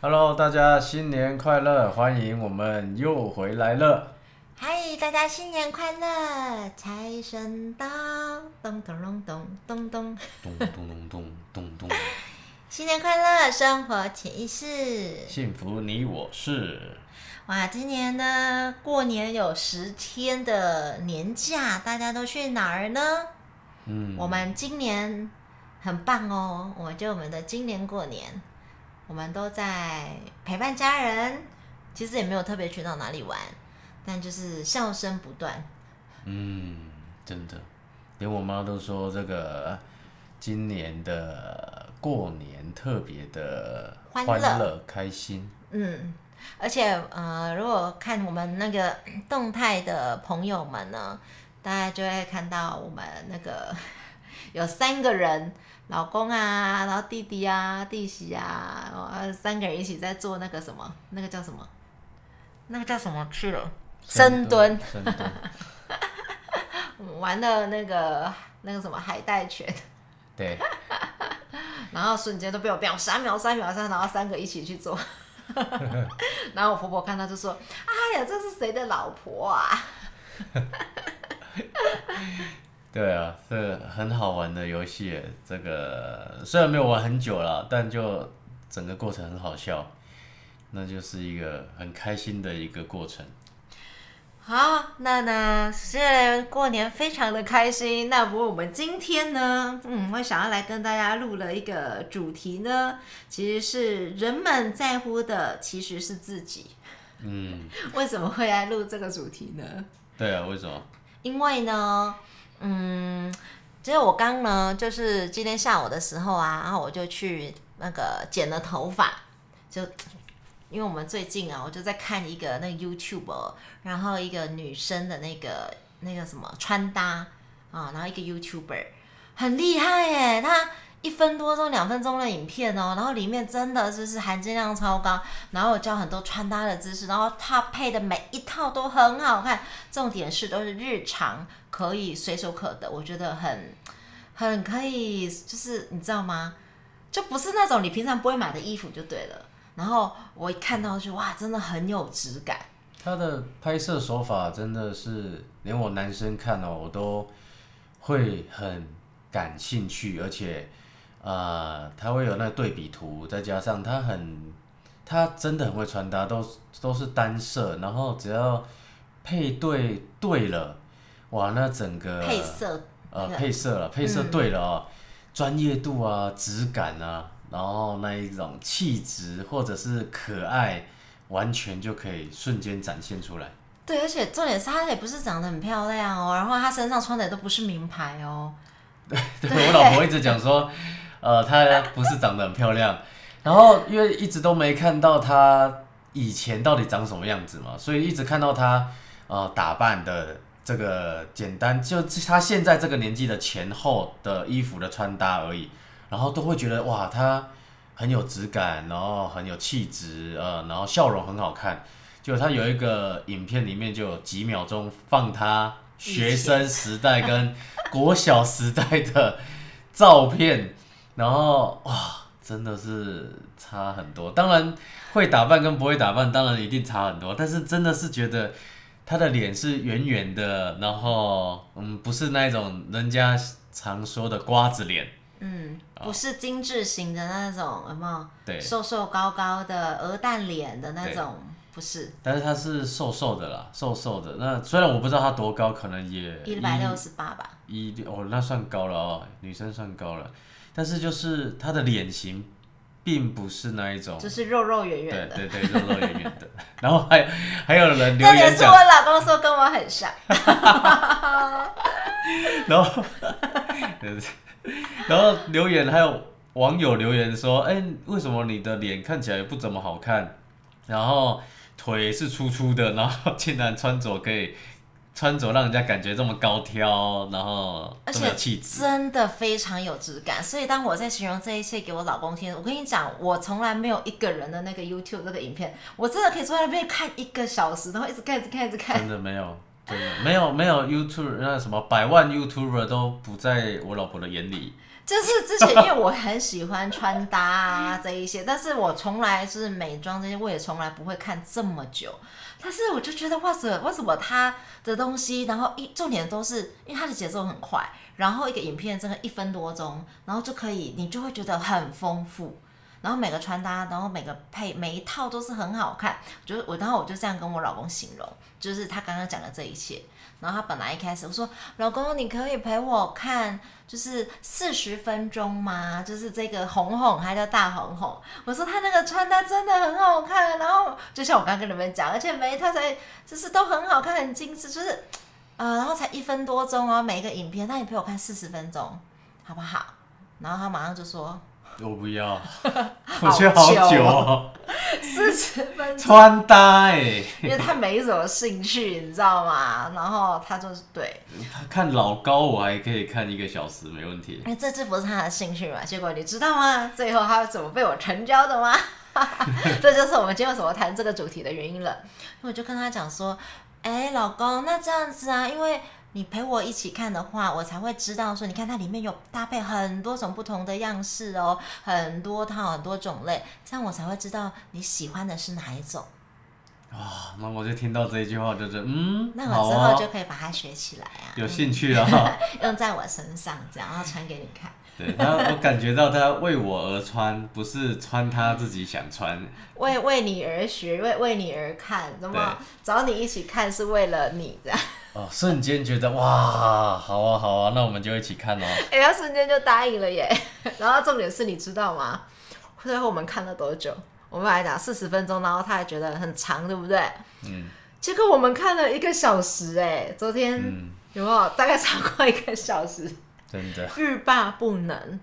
Hello，大家新年快乐！欢迎我们又回来了。嗨，大家新年快乐！财神到，咚咚咚咚咚咚，咚咚咚咚咚咚，新年快乐，生活潜意识。幸福你我是。哇，今年呢，过年有十天的年假，大家都去哪儿呢？嗯，我们今年很棒哦，我就我们的今年过年，我们都在陪伴家人，其实也没有特别去到哪里玩，但就是笑声不断。嗯，真的，连我妈都说这个今年的过年特别的欢乐开心。嗯，而且呃，如果看我们那个动态的朋友们呢，大家就会看到我们那个有三个人，老公啊，然后弟弟啊，弟媳啊，呃，三个人一起在做那个什么，那个叫什么？那个叫什么去了？深蹲，深蹲，玩的那个那个什么海带拳，对，然后瞬间都被我秒杀秒杀秒杀，然后三个一起去做。然后我婆婆看到就说：“哎呀，这是谁的老婆啊 对啊，这很好玩的游戏。这个虽然没有玩很久了，但就整个过程很好笑，那就是一个很开心的一个过程。？”好，那呢，虽然过年非常的开心，那不过我们今天呢，嗯，我想要来跟大家录了一个主题呢，其实是人们在乎的其实是自己。嗯，为什么会来录这个主题呢？对啊，为什么？因为呢，嗯，其实我刚呢，就是今天下午的时候啊，然后我就去那个剪了头发，就 因为我们最近啊，我就在看一个那个 YouTube，然后一个女生的那个那个什么穿搭啊，然后一个 YouTuber 很厉害耶，她一分多钟、两分钟的影片哦，然后里面真的就是含金量超高，然后我教很多穿搭的知识，然后她配的每一套都很好看，重点是都是日常可以随手可得，我觉得很很可以，就是你知道吗？就不是那种你平常不会买的衣服就对了。然后我一看到就哇，真的很有质感。他的拍摄手法真的是连我男生看哦，我都会很感兴趣，而且呃，他会有那个对比图，再加上他很，他真的很会穿搭，都都是单色，然后只要配对对了，哇，那整个配色呃配色了，配色嗯对了哦，专、业度啊，质感啊，然后那一种气质或者是可爱，完全就可以瞬间展现出来。对，而且重点是她也不是长得很漂亮哦，然后她身上穿的都不是名牌哦。对我老婆一直讲说，呃，她不是长得很漂亮，然后因为一直都没看到她以前到底长什么样子嘛，所以一直看到她呃打扮的这个简单，就她现在这个年纪的前后的衣服的穿搭而已，然后都会觉得哇，她很有质感，然后很有气质，呃，然后笑容很好看。就她有一个影片里面就有几秒钟放她学生时代跟国小时代的照片，然后哇，真的是差很多。当然会打扮跟不会打扮，当然一定差很多。但是真的是觉得她的脸是圆圆的，然后嗯，不是那一种人家常说的瓜子脸，嗯，不是精致型的那种，有没有？对。瘦瘦高高的鹅蛋脸的那种，不是但是她是瘦瘦的啦，瘦瘦的。那虽然我不知道她多高，可能也一百六十八吧。一六哦，那算高了哦，女生算高了。但是就是她的脸型，并不是那一种，就是肉肉圆圆的。对对对，肉肉圆圆的。然后还还有人留重点是我，老公说跟我很像，然后 然后留言还有网友留言说，哎、为什么你的脸看起来不怎么好看？然后腿是粗粗的，然后竟然穿着可以穿着让人家感觉这么高挑，然后而且气质。真的非常有质感。所以当我在形容这一切给我老公听，我跟你讲，我从来没有一个人的那个 YouTube 这个影片，我真的可以坐在那边看一个小时，然后一直看，一直看，一直看。真的没有，真的没有没有 YouTube 那什么百万 YouTuber 都不在我老婆的眼里。就是之前，因为我很喜欢穿搭啊这一些，但是我从来是美妆这些，我也从来不会看这么久。但是我就觉得哇塞，为什么他的东西，然后一重点都是因为他的节奏很快，然后一个影片真的一分多钟，然后就可以，你就会觉得很丰富。然后每个穿搭，然后每个配每一套都是很好看。就是我，然后我就这样跟我老公形容，就是他刚刚讲的这一切。然后他本来一开始我说，老公，你可以陪我看，就是四十分钟吗？就是这个红红，还叫大红红。我说他那个穿搭真的很好看，然后就像我刚刚跟你们讲，而且每一套才就是都很好看，很精致，就是呃，然后才一分多钟哦，每一个影片，那你陪我看四十分钟，好不好？然后他马上就说。我不要，我觉得好久哦，四十分钟穿搭哎，因为他没什么兴趣，你知道吗？然后他就是对，他看老高我还可以看一个小时没问题。哎，这这不是他的兴趣嘛？结果你知道吗？最后他怎么被我成交的吗？这就是我们今天为什么谈这个主题的原因了。我就跟他讲说，哎，老公，那这样子啊，因为。你陪我一起看的话，我才会知道说，你看它里面有搭配很多种不同的样式哦，很多套很多种类，这样我才会知道你喜欢的是哪一种。啊，那我就听到这一句话，就是嗯，那我之后就可以把它学起来啊，有兴趣啊，用在我身上，这样然后传给你看。对，然后我感觉到他为我而穿，不是穿他自己想穿。为为你而学，为为你而看，那么找你一起看是为了你这样。哦，瞬间觉得哇，好啊好啊，那我们就一起看哦。哎，他瞬间就答应了耶。然后重点是你知道吗？最后我们看了多久？我们来讲四十分钟，然后他还觉得很长，对不对？嗯。结果我们看了一个小时，哎，昨天有没有大概超过一个小时？真的。欲罢不能，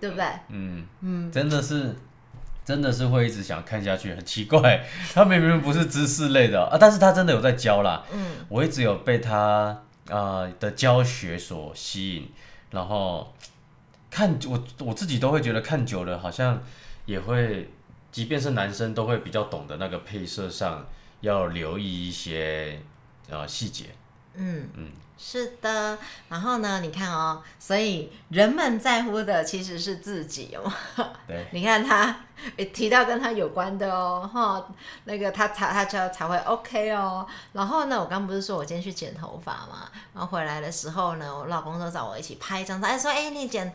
对不对？嗯嗯，真的是。真的是会一直想看下去，很奇怪。他明明不是知识类的啊，但是他真的有在教啦。嗯，我一直有被他啊的教学所吸引，然后看我我自己都会觉得看久了，好像也会，即便是男生都会比较懂得那个配色上要留意一些啊细节。嗯嗯。是的，然后呢？你看哦，所以人们在乎的其实是自己哦。对，你看他提到跟他有关的哦，哈，那个他才他才才会 OK 哦。然后呢，我刚不是说我今天去剪头发嘛？然后回来的时候呢，我老公都找我一起拍一张照，哎，说哎，你剪，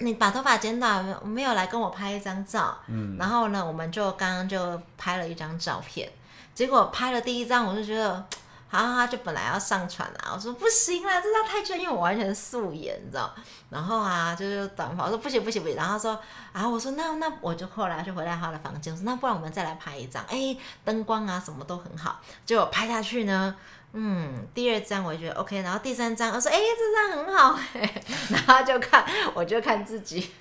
你把头发剪短，没有来跟我拍一张照。嗯。然后呢，我们就刚刚就拍了一张照片，结果拍了第一张，我就觉得。然后他就本来要上传啦，我说不行啦，这张太卷，因为我完全素颜，你知道。然后啊，就是短发，我说不行不行不行。然后说，啊我说那那我就后来就回到他的房间，说那不然我们再来拍一张，哎，灯光啊什么都很好。结果拍下去呢，嗯，第二张我就觉得 OK，然后第三张我说哎这张很好哎，然后就看我就看自己。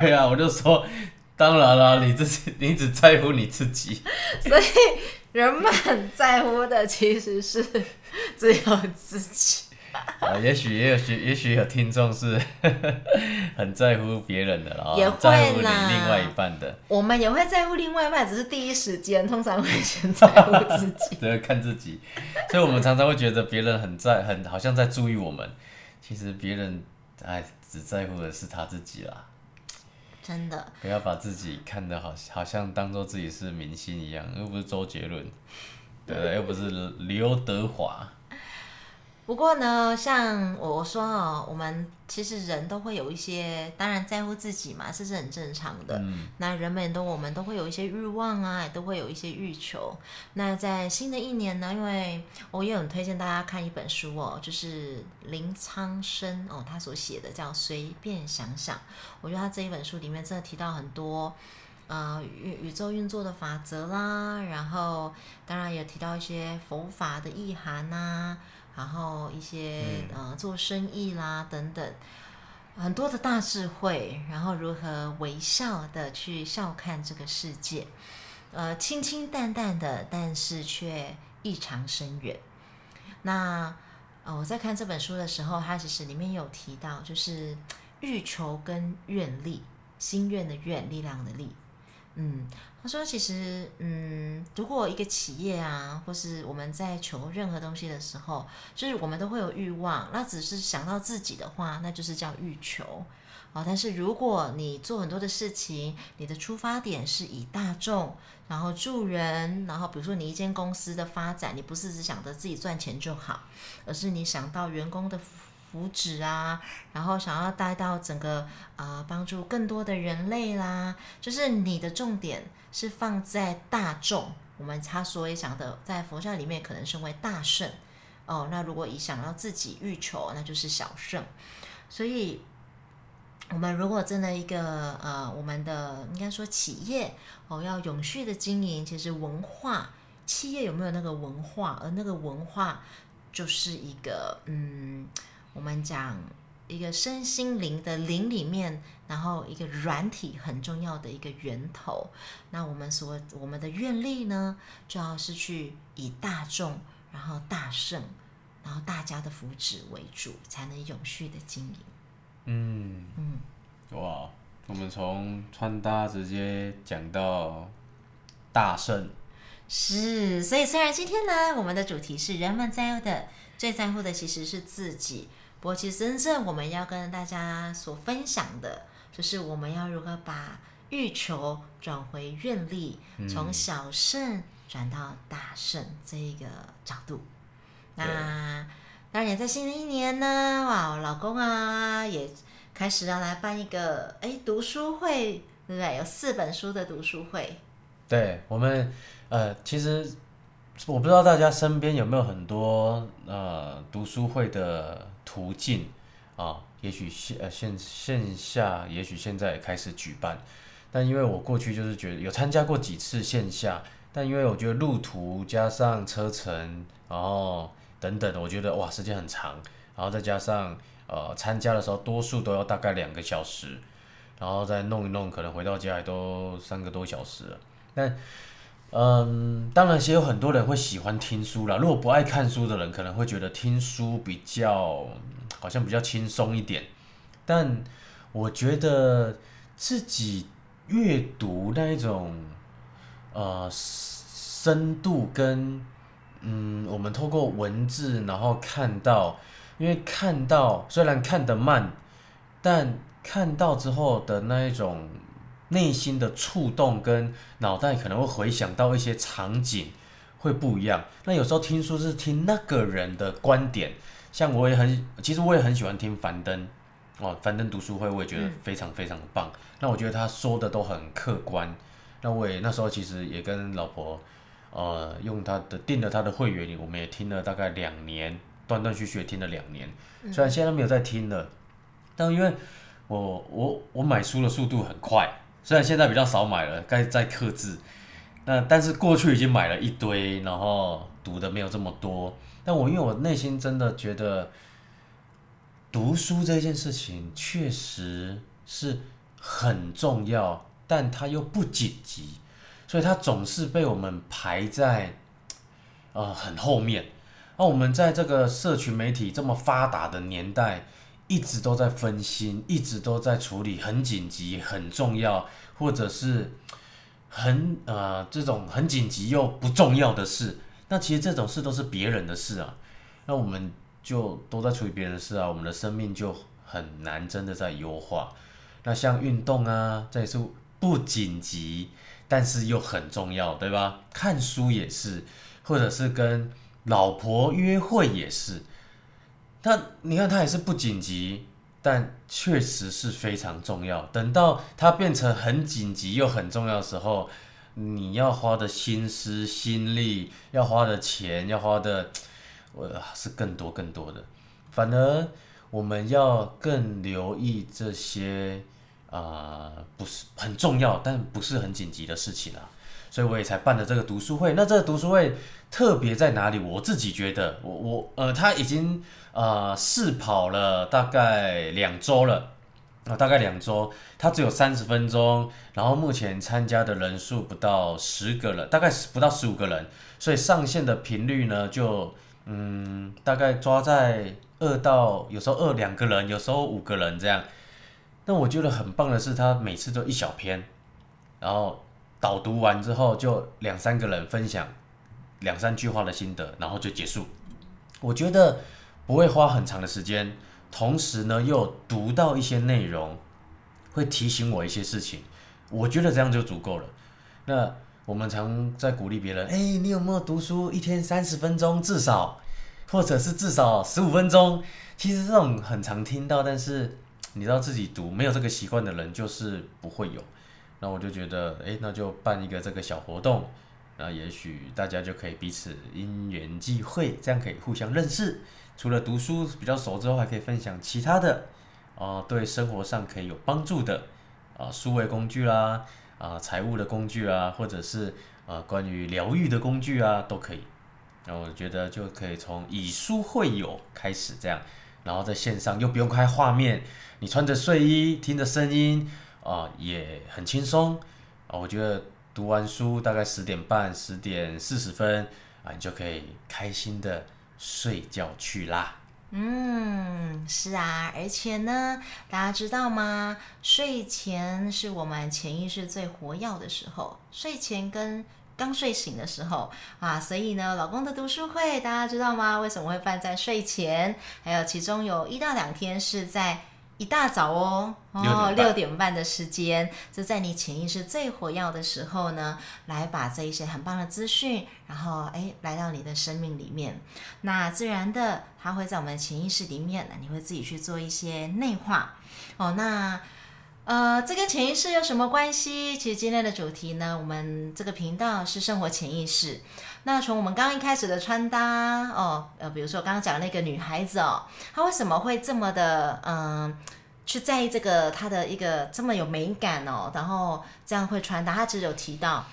对啊，我就说当然啦，你自己 你只在乎你自己，所以。人们在乎的其实是只有自己。啊，也许也有许，也许有听众是很在乎别人的啦，也在乎你另外一半的。我们也会在乎另外一半，只是第一时间通常会先在乎自己，对，看自己。所以我们常常会觉得别人很在，很好像在注意我们，其实别人哎只在乎的是他自己啦。真的，不要把自己看得好，好像当做自己是明星一样，又不是周杰伦，对又不是刘德华。不过呢，像我说哦，我们其实人都会有一些，当然在乎自己嘛，这是很正常的。那人们都我们都会有一些欲望啊，也都会有一些欲求。那在新的一年呢，因为我也很推荐大家看一本书哦，就是林苍生哦他所写的叫《随便想想》。我觉得他这一本书里面真的提到很多呃宇宇宙运作的法则啦，然后当然也提到一些佛法的意涵呐。然后一些呃做生意啦等等，很多的大智慧，然后如何微笑的去笑看这个世界，呃清清淡淡的，但是却异常深远。那呃我在看这本书的时候，它其实里面有提到，就是欲求跟愿力，心愿的愿，力量的力。嗯，他说其实，嗯，如果一个企业啊，或是我们在求任何东西的时候，就是我们都会有欲望，那只是想到自己的话，那就是叫欲求。哦，但是如果你做很多的事情，你的出发点是以大众，然后助人，然后比如说你一间公司的发展，你不是只想着自己赚钱就好，而是你想到员工的福祉啊，然后想要带到整个啊帮助更多的人类啦，就是你的重点是放在大众。我们他所以想的，在佛教里面可能称为大圣哦。那如果以想要自己欲求，那就是小圣。所以。我们如果真的一个呃，我们的应该说企业哦，要永续的经营，其实文化企业有没有那个文化，而那个文化就是一个嗯，我们讲一个身心灵的灵里面，然后一个软体很重要的一个源头。那我们所我们的愿力呢，就要是去以大众，然后大圣，然后大家的福祉为主，才能永续的经营。嗯嗯，哇，我们从穿搭直接讲到大圣，是，所以虽然今天呢，我们的主题是人们在乎的最在乎的其实是自己，不过其实真正我们要跟大家所分享的，就是我们要如何把欲求转回愿力，从小圣转到大圣这一个角度，那。当然也在新的一年呢，哇，我老公啊也开始要来办一个哎读书会，对不对？有四本书的读书会。对我们，呃，其实我不知道大家身边有没有很多呃读书会的途径啊？也许线呃线线下，也许现在开始举办，但因为我过去就是觉得有参加过几次线下，但因为我觉得路途加上车程，然后。等等，我觉得哇，时间很长，然后再加上呃，参加的时候多数都要大概两个小时，然后再弄一弄，可能回到家也都三个多小时了。但嗯，当然，也有很多人会喜欢听书啦。如果不爱看书的人，可能会觉得听书比较好像比较轻松一点。但我觉得自己阅读那一种呃深度跟。嗯，我们透过文字，然后看到，因为看到虽然看得慢，但看到之后的那一种内心的触动，跟脑袋可能会回想到一些场景，会不一样。那有时候听书是听那个人的观点，像我也很，其实我也很喜欢听樊登，哦，樊登读书会我也觉得非常非常的棒。那我觉得他说的都很客观。那我也那时候其实也跟老婆。呃，用他的订了他的会员，我们也听了大概两年，断断续续听了两年。虽然现在没有在听了，但因为我我我买书的速度很快，虽然现在比较少买了，该在克制。那但是过去已经买了一堆，然后读的没有这么多。但我因为我内心真的觉得，读书这件事情确实是很重要，但它又不紧急。所以它总是被我们排在，呃，很后面。那我们在这个社群媒体这么发达的年代，一直都在分心，一直都在处理很紧急、很重要，或者是很呃这种很紧急又不重要的事。那其实这种事都是别人的事啊。那我们就都在处理别人的事啊，我们的生命就很难真的在优化。那像运动啊，这也是不紧急。但是又很重要，对吧？看书也是，或者是跟老婆约会也是。那你看，它也是不紧急，但确实是非常重要。等到它变成很紧急又很重要的时候，你要花的心思、心力，要花的钱，要花的，我是更多更多的。反而我们要更留意这些。啊，不是很重要，但不是很紧急的事情啊，所以我也才办了这个读书会。那这个读书会特别在哪里？我自己觉得，我我呃，他已经呃试跑了大概两周了啊，大概两周，他只有三十分钟，然后目前参加的人数不到十个人，大概不到十五个人，所以上线的频率呢，就嗯，大概抓在二到有时候二两个人，有时候五个人这样。那我觉得很棒的是，他每次都一小篇，然后导读完之后就两三个人分享两三句话的心得，然后就结束。我觉得不会花很长的时间，同时呢又读到一些内容，会提醒我一些事情。我觉得这样就足够了。那我们常在鼓励别人，哎、你有没有读书？一天三十分钟至少，或者是至少十五分钟。其实这种很常听到，但是你知道自己读没有这个习惯的人，就是不会有。那我就觉得，哎、那就办一个这个小活动，那也许大家就可以彼此因缘际会，这样可以互相认识。除了读书比较熟之后，还可以分享其他的，啊、对生活上可以有帮助的，啊、数位工具啦，啊、财务的工具啊，或者是啊、关于疗愈的工具啊，都可以。那我觉得就可以从以书会友开始这样，然后在线上又不用开画面，你穿着睡衣听着声音啊、也很轻松啊。我觉得读完书大概十点半、十点四十分啊，你就可以开心的睡觉去啦。嗯，是啊，而且呢，大家知道吗？睡前是我们潜意识最活跃的时候，睡前跟刚睡醒的时候啊，所以呢，老公的读书会大家知道吗？为什么会办在睡前？还有其中有一到两天是在。一大早哦，哦，6点半六点半的时间，就在你潜意识最活跃的时候呢，来把这一些很棒的资讯，然后哎，来到你的生命里面。那自然的，它会在我们的潜意识里面，你会自己去做一些内化哦。那呃，这跟潜意识有什么关系？其实今天的主题呢，我们这个频道是生活潜意识。那从我们刚刚一开始的穿搭哦，呃，比如说刚刚讲的那个女孩子哦，她为什么会这么的嗯、去在意这个她的一个这么有美感哦，然后这样会穿搭？她只有提到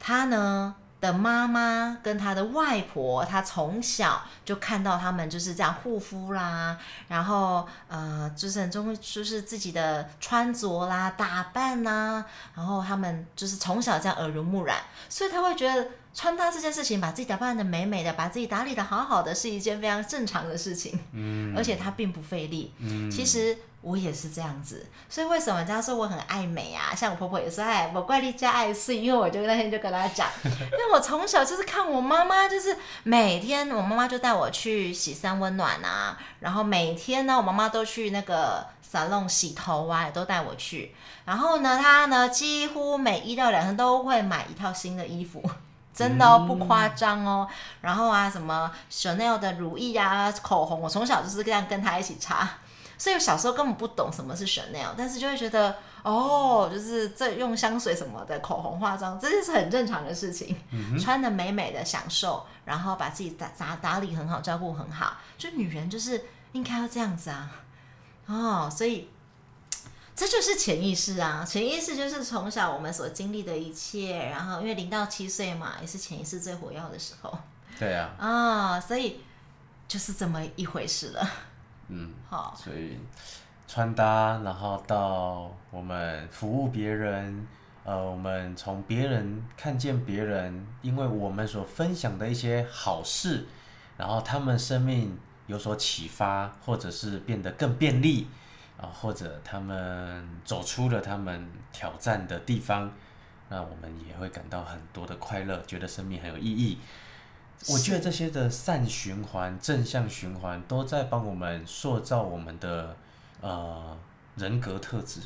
她呢的妈妈跟她的外婆，她从小就看到他们就是这样护肤啦，然后呃，就是很重就是自己的穿着啦、打扮啦，然后他们就是从小这样耳濡目染，所以他会觉得穿搭这件事情，把自己打扮的美美的，把自己打理的好好的，是一件非常正常的事情，嗯，而且它并不费力。嗯，其实我也是这样子，所以为什么人家说我很爱美啊？像我婆婆也说，哎，我怪力加爱碎，因为我就那天就跟她讲，因为我从小就是看我妈妈，就是每天我妈妈就带我去洗三温暖啊，然后每天呢，我妈妈都去那个 salon 洗头啊，也都带我去。然后呢，她呢几乎每一到两天都会买一套新的衣服。真的哦，不夸张哦。然后啊，什么 Chanel 的乳液啊、口红，我从小就是这样跟她一起擦。所以我小时候根本不懂什么是 Chanel，但是就会觉得哦，就是这用香水什么的口红化妆，这就是很正常的事情。穿的美美的享受，然后把自己打打打理很好，照顾很好，就女人就是应该要这样子啊。哦，所以这就是潜意识啊，潜意识就是从小我们所经历的一切，然后因为零到七岁嘛，也是潜意识最活跃的时候对啊，啊、所以就是这么一回事了。嗯，好、所以穿搭，然后到我们服务别人，呃，我们从别人看见别人，因为我们所分享的一些好事，然后他们生命有所启发，或者是变得更便利，啊，或者他们走出了他们挑战的地方，那我们也会感到很多的快乐，觉得生命很有意义。我觉得这些的善循环、正向循环，都在帮我们塑造我们的呃人格特质。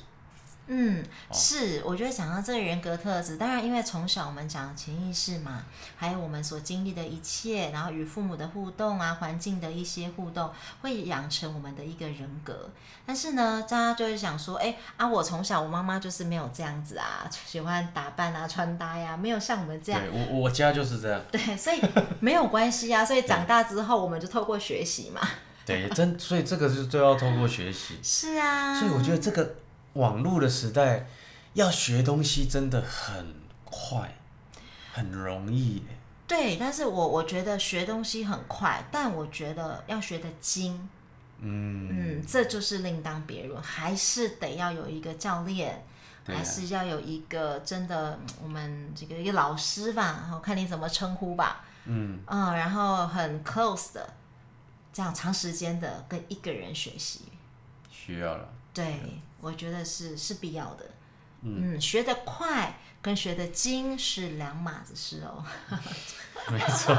嗯，是，我觉得讲到这个人格特质，当然因为从小我们讲潜意识嘛，还有我们所经历的一切，然后与父母的互动啊，环境的一些互动，会养成我们的一个人格。但是呢，大家就会想说，哎啊，我从小我妈妈就是没有这样子啊，喜欢打扮啊、穿搭呀、没有像我们这样。对我我家就是这样。对，所以没有关系啊。所以长大之后，我们就透过学习嘛。对，真所以这个是就要透过学习。是啊。所以我觉得这个网络的时代，要学东西真的很快，很容易。对，但是我我觉得学东西很快，但我觉得要学的精，嗯，嗯，这就是另当别论，还是得要有一个教练，啊。还是要有一个真的嗯我们这个一个老师吧，然后看你怎么称呼吧，嗯，嗯，然后很 close 的，这样长时间的跟一个人学习，需要了。对我觉得是是必要的，嗯，学得快。跟学得精是两码子事哦。没错，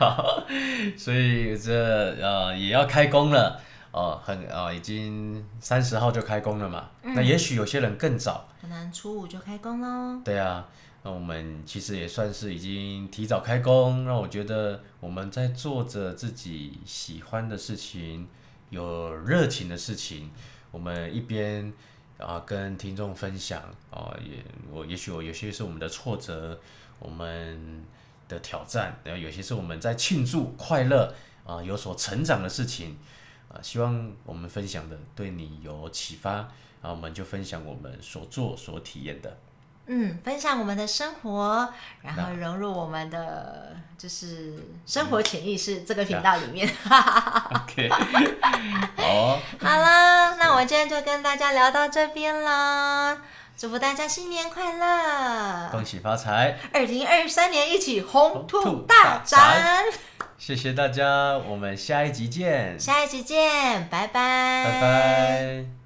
好，所以这呃也要开工了哦，很呃已经三十号就开工了嘛。那也许有些人更早，可能初五就开工喽。对啊，那我们其实也算是已经提早开工，让我觉得我们在做着自己喜欢的事情，有热情的事情，我们一边啊跟听众分享啊，也我也许我有些是我们的挫折，我们的挑战，然后有些是我们在庆祝快乐啊有所成长的事情啊，希望我们分享的对你有启发，然后我们就分享我们所做所体验的。嗯，分享我们的生活，然后融入我们的就是生活潜意识这个频道里面。OK，好，好了，那我今天就跟大家聊到这边啦，祝福大家新年快乐！恭喜发财，二零二三年一起红红兔兔大展，谢谢大家，我们下一集见，下一集见，拜拜，拜拜。